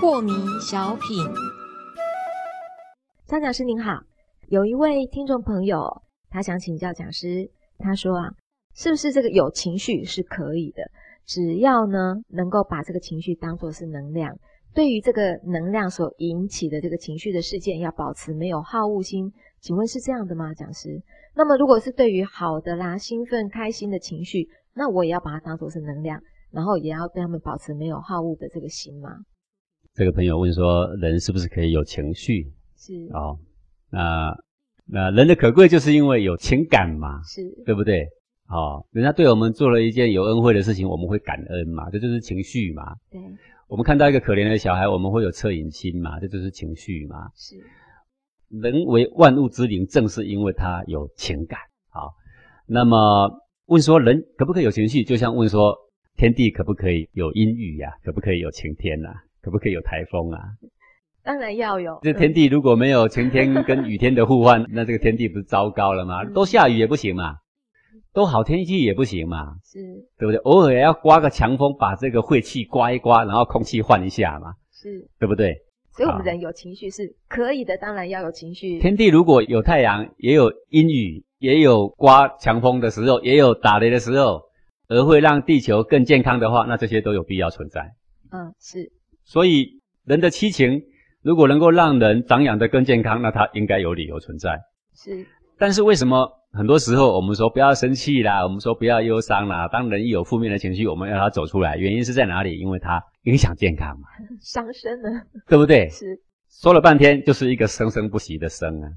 破迷小品，张讲师您好，有一位听众朋友，他想请教讲师，他说啊，是不是这个有情绪是可以的，只要呢能够把这个情绪当作是能量，对于这个能量所引起的这个情绪的事件，要保持没有好恶心，请问是这样的吗，讲师？那么如果是对于好的啦、兴奋、开心的情绪，那我也要把它当作是能量，然后也要对他们保持没有好恶的这个心吗？这个朋友问说：“人是不是可以有情绪？”是哦，那那人的可贵就是因为有情感嘛，是，对不对？哦，人家对我们做了一件有恩惠的事情，我们会感恩嘛，这就是情绪嘛。对，我们看到一个可怜的小孩，我们会有恻隐心嘛，这就是情绪嘛。是，人为万物之灵，正是因为他有情感。好，那么问说人可不可以有情绪？就像问说天地可不可以有阴雨呀？可不可以有晴天呐？可不可以有台风啊？当然要有。这天地如果没有晴天跟雨天的互换，那这个天地不是糟糕了吗？都下雨也不行嘛，都好天气也不行嘛，是，对不对？偶尔也要刮个强风，把这个晦气刮一刮，然后空气换一下嘛，是，对不对？所以我们人有情绪是可以的，当然要有情绪。天地如果有太阳，也有阴雨，也有刮强风的时候，也有打雷的时候，而会让地球更健康的话，那这些都有必要存在。嗯，是。所以人的七情如果能够让人长养的更健康，那它应该有理由存在。是。但是为什么很多时候我们说不要生气啦，我们说不要忧伤啦？当人一有负面的情绪，我们要他走出来，原因是在哪里？因为它影响健康嘛，伤身呢，对不对？是。说了半天就是一个生生不息的生啊。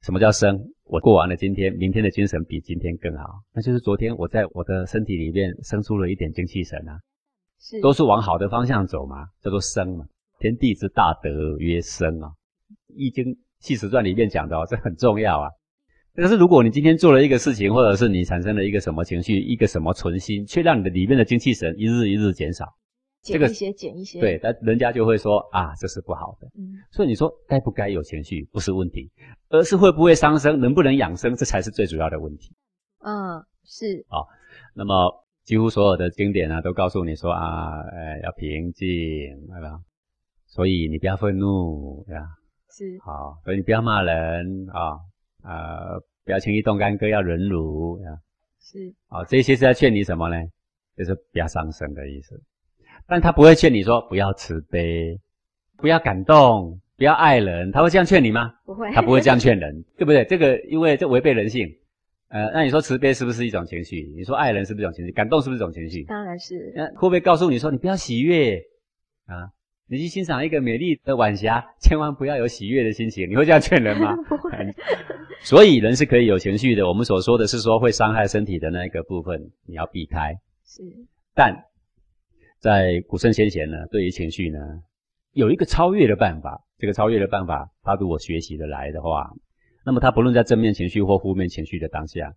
什么叫生？我过完了今天，明天的精神比今天更好，那就是昨天我在我的身体里面生出了一点精气神啊。是。都是往好的方向走嘛，叫做生嘛。天地之大德曰生啊，《易经·系辞传》里面讲的哦，这很重要啊。但是如果你今天做了一个事情，或者是你产生了一个什么情绪，一个什么存心，却让你的里面的精气神一日一日减少，减一些，减一些，对，但人家就会说啊，这是不好的。嗯，所以你说该不该有情绪不是问题，而是会不会伤身，能不能养生，这才是最主要的问题。嗯，是。好，那么几乎所有的经典啊，都告诉你说啊，呃，要平静，对吧？所以你不要愤怒，对吧？是。好，所以你不要骂人啊。呃，不要轻易动干戈，要忍辱啊。是，哦，这些是在劝你什么呢？就是不要伤身的意思。但他不会劝你说不要慈悲，不要感动，不要爱人。他会这样劝你吗？不会，他不会这样劝人，对不对？这个因为这违背人性。呃，那你说慈悲是不是一种情绪？你说爱人是不是一种情绪？感动是不是一种情绪？当然是。那会不会告诉你说你不要喜悦啊？你去欣赏一个美丽的晚霞，千万不要有喜悦的心情。你会这样劝人吗？不会。所以人是可以有情绪的。我们所说的是说会伤害身体的那一个部分，你要避开。是。但在古圣先贤呢，对于情绪呢，有一个超越的办法。这个超越的办法，他如果学习的来的话，那么他不论在正面情绪或负面情绪的当下，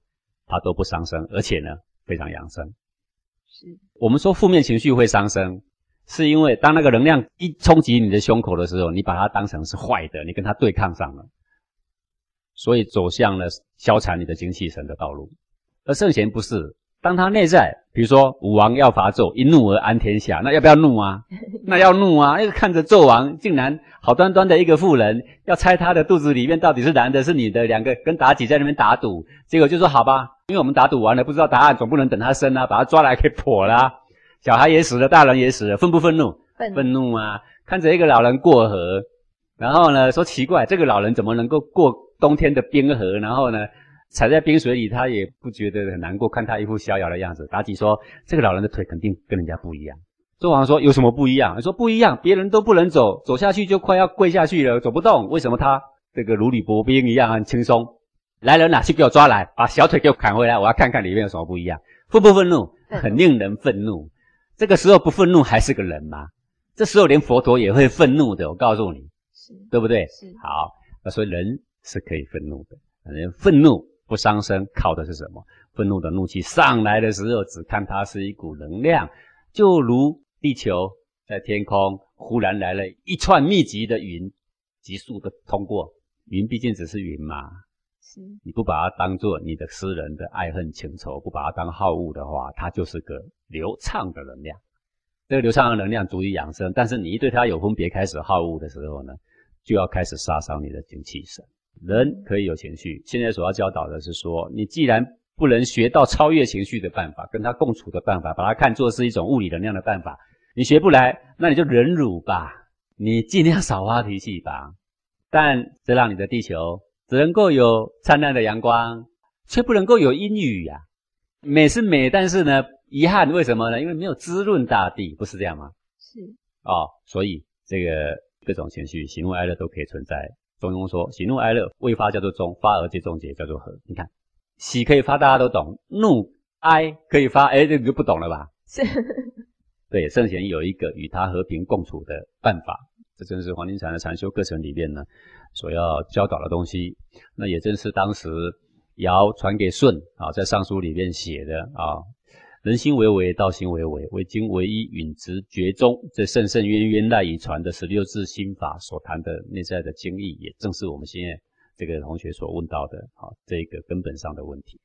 他都不伤身，而且呢，非常养生。是。我们说负面情绪会伤身。是因为当那个能量一冲击你的胸口的时候，你把它当成是坏的，你跟它对抗上了，所以走向了消残你的精气神的道路。而圣贤不是，当他内在，比如说武王要伐纣，一怒而安天下，那要不要怒啊？那要怒啊！因为看着纣王竟然好端端的一个妇人，要猜他的肚子里面到底是男的是女的，两个跟妲己在那边打赌，结果就说好吧，因为我们打赌完了不知道答案，总不能等他生啊，把他抓来给剖了。小孩也死了，大人也死了，愤不愤怒？愤怒啊！看着一个老人过河，然后呢，说奇怪，这个老人怎么能够过冬天的冰河？然后呢，踩在冰水里，他也不觉得很难过。看他一副逍遥的样子，妲己说：“这个老人的腿肯定跟人家不一样。”纣王说：“有什么不一样？”说：“不一样，别人都不能走，走下去就快要跪下去了，走不动。为什么他这个如履薄冰一样很轻松？来人呐，去给我抓来，把小腿给我砍回来，我要看看里面有什么不一样。愤不愤怒？很令人愤怒。”这个时候不愤怒还是个人吗？这时候连佛陀也会愤怒的，我告诉你，是对不对？是好，那所以人是可以愤怒的，人愤怒不伤身，靠的是什么？愤怒的怒气上来的时候，只看它是一股能量，就如地球在天空忽然来了一串密集的云，急速的通过，云毕竟只是云嘛，是，你不把它当做你的私人的爱恨情仇，不把它当好恶的话，它就是个流畅的能量。这个流畅的能量足以养生，但是你一对它有分别开始好恶的时候呢，就要开始杀伤你的精气神。人可以有情绪，现在所要教导的是说，你既然不能学到超越情绪的办法，跟它共处的办法，把它看作是一种物理能量的办法，你学不来，那你就忍辱吧，你尽量少发脾气吧。但这让你的地球只能够有灿烂的阳光，却不能够有阴雨呀。美是美，但是呢，遗憾为什么呢？因为没有滋润大地，不是这样吗？是哦，所以这个各种情绪，喜怒哀乐都可以存在。中庸说，喜怒哀乐未发叫做中，发而皆中节叫做和。你看，喜可以发，大家都懂；怒哀可以发，哎，这你就不懂了吧？是。对，圣贤有一个与他和平共处的办法，这正是黄庭禅的禅修课程里面呢所要教导的东西。那也正是当时尧传给舜啊，在尚书里面写的啊。人心为为，道心为为，为经唯一允直绝中。这圣圣渊渊赖以传的十六字心法所谈的内在的经义，也正是我们现在这个同学所问到的啊，这个根本上的问题。